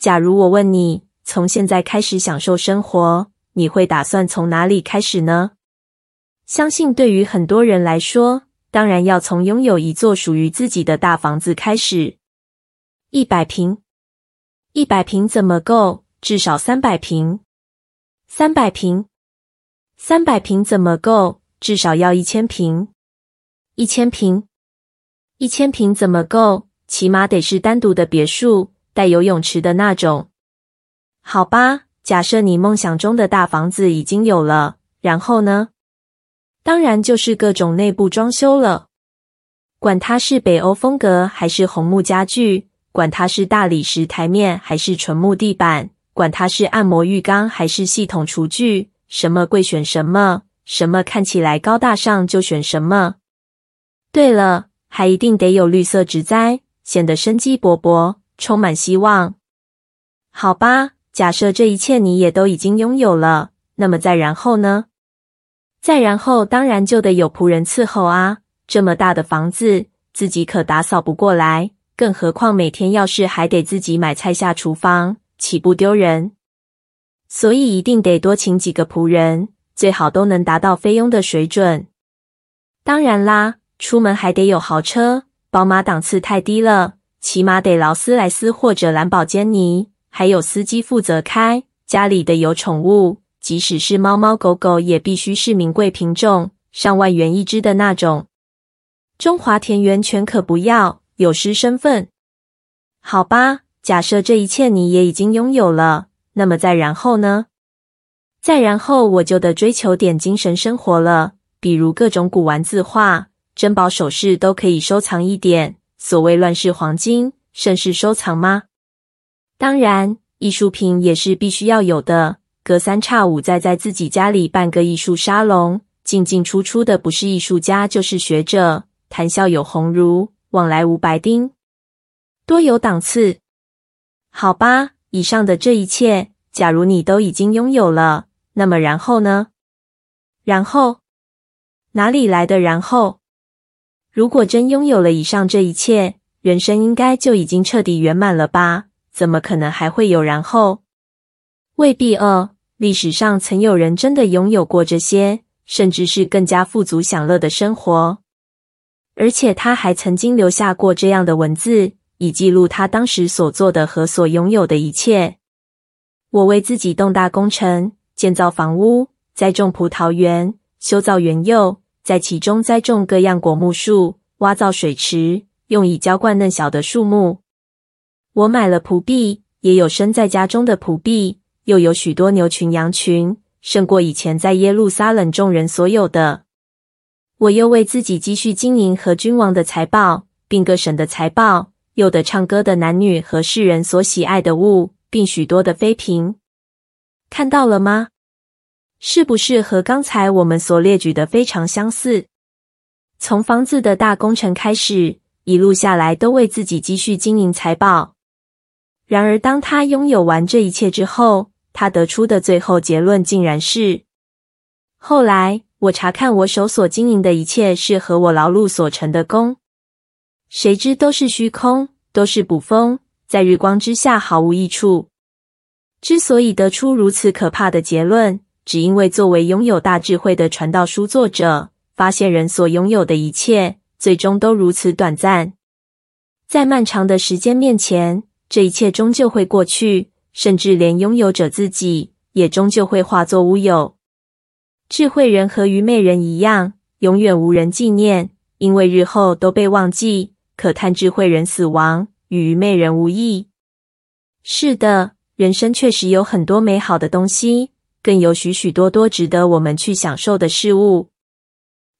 假如我问你，从现在开始享受生活，你会打算从哪里开始呢？相信对于很多人来说，当然要从拥有一座属于自己的大房子开始。一百平，一百平怎么够？至少三百平。三百平，三百平怎么够？至少要一千平。一千平，一千平怎么够？起码得是单独的别墅。带游泳池的那种，好吧。假设你梦想中的大房子已经有了，然后呢？当然就是各种内部装修了。管它是北欧风格还是红木家具，管它是大理石台面还是纯木地板，管它是按摩浴缸还是系统厨具，什么贵选什么，什么看起来高大上就选什么。对了，还一定得有绿色植栽，显得生机勃勃。充满希望，好吧。假设这一切你也都已经拥有了，那么再然后呢？再然后，当然就得有仆人伺候啊。这么大的房子，自己可打扫不过来，更何况每天要是还得自己买菜下厨房，岂不丢人？所以一定得多请几个仆人，最好都能达到菲佣的水准。当然啦，出门还得有豪车，宝马档次太低了。起码得劳斯莱斯或者兰宝坚尼，还有司机负责开。家里的有宠物，即使是猫猫狗狗，也必须是名贵品种，上万元一只的那种。中华田园犬可不要，有失身份。好吧，假设这一切你也已经拥有了，那么再然后呢？再然后我就得追求点精神生活了，比如各种古玩字画、珍宝首饰都可以收藏一点。所谓乱世黄金，盛世收藏吗？当然，艺术品也是必须要有的。隔三差五再在自己家里办个艺术沙龙，进进出出的不是艺术家就是学者，谈笑有鸿儒，往来无白丁，多有档次。好吧，以上的这一切，假如你都已经拥有了，那么然后呢？然后哪里来的然后？如果真拥有了以上这一切，人生应该就已经彻底圆满了吧？怎么可能还会有然后？未必哦。历史上曾有人真的拥有过这些，甚至是更加富足享乐的生活，而且他还曾经留下过这样的文字，以记录他当时所做的和所拥有的一切。我为自己动大工程，建造房屋，栽种葡萄园，修造园囿。在其中栽种各样果木树，挖造水池，用以浇灌嫩小的树木。我买了蒲币，也有生在家中的蒲币，又有许多牛群羊群，胜过以前在耶路撒冷众人所有的。我又为自己积蓄金银和君王的财宝，并各省的财宝，又得唱歌的男女和世人所喜爱的物，并许多的妃嫔。看到了吗？是不是和刚才我们所列举的非常相似？从房子的大工程开始，一路下来都为自己积蓄金银财宝。然而，当他拥有完这一切之后，他得出的最后结论竟然是：后来我查看我手所经营的一切是和我劳碌所成的功，谁知都是虚空，都是捕风，在日光之下毫无益处。之所以得出如此可怕的结论，只因为作为拥有大智慧的传道书作者，发现人所拥有的一切，最终都如此短暂。在漫长的时间面前，这一切终究会过去，甚至连拥有者自己，也终究会化作乌有。智慧人和愚昧人一样，永远无人纪念，因为日后都被忘记。可叹智慧人死亡，与愚昧人无异。是的，人生确实有很多美好的东西。更有许许多多值得我们去享受的事物。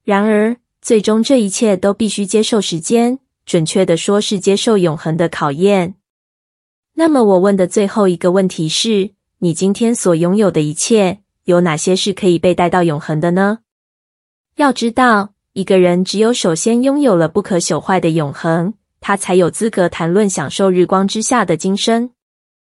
然而，最终这一切都必须接受时间，准确的说是接受永恒的考验。那么，我问的最后一个问题是：你今天所拥有的一切，有哪些是可以被带到永恒的呢？要知道，一个人只有首先拥有了不可朽坏的永恒，他才有资格谈论享受日光之下的今生。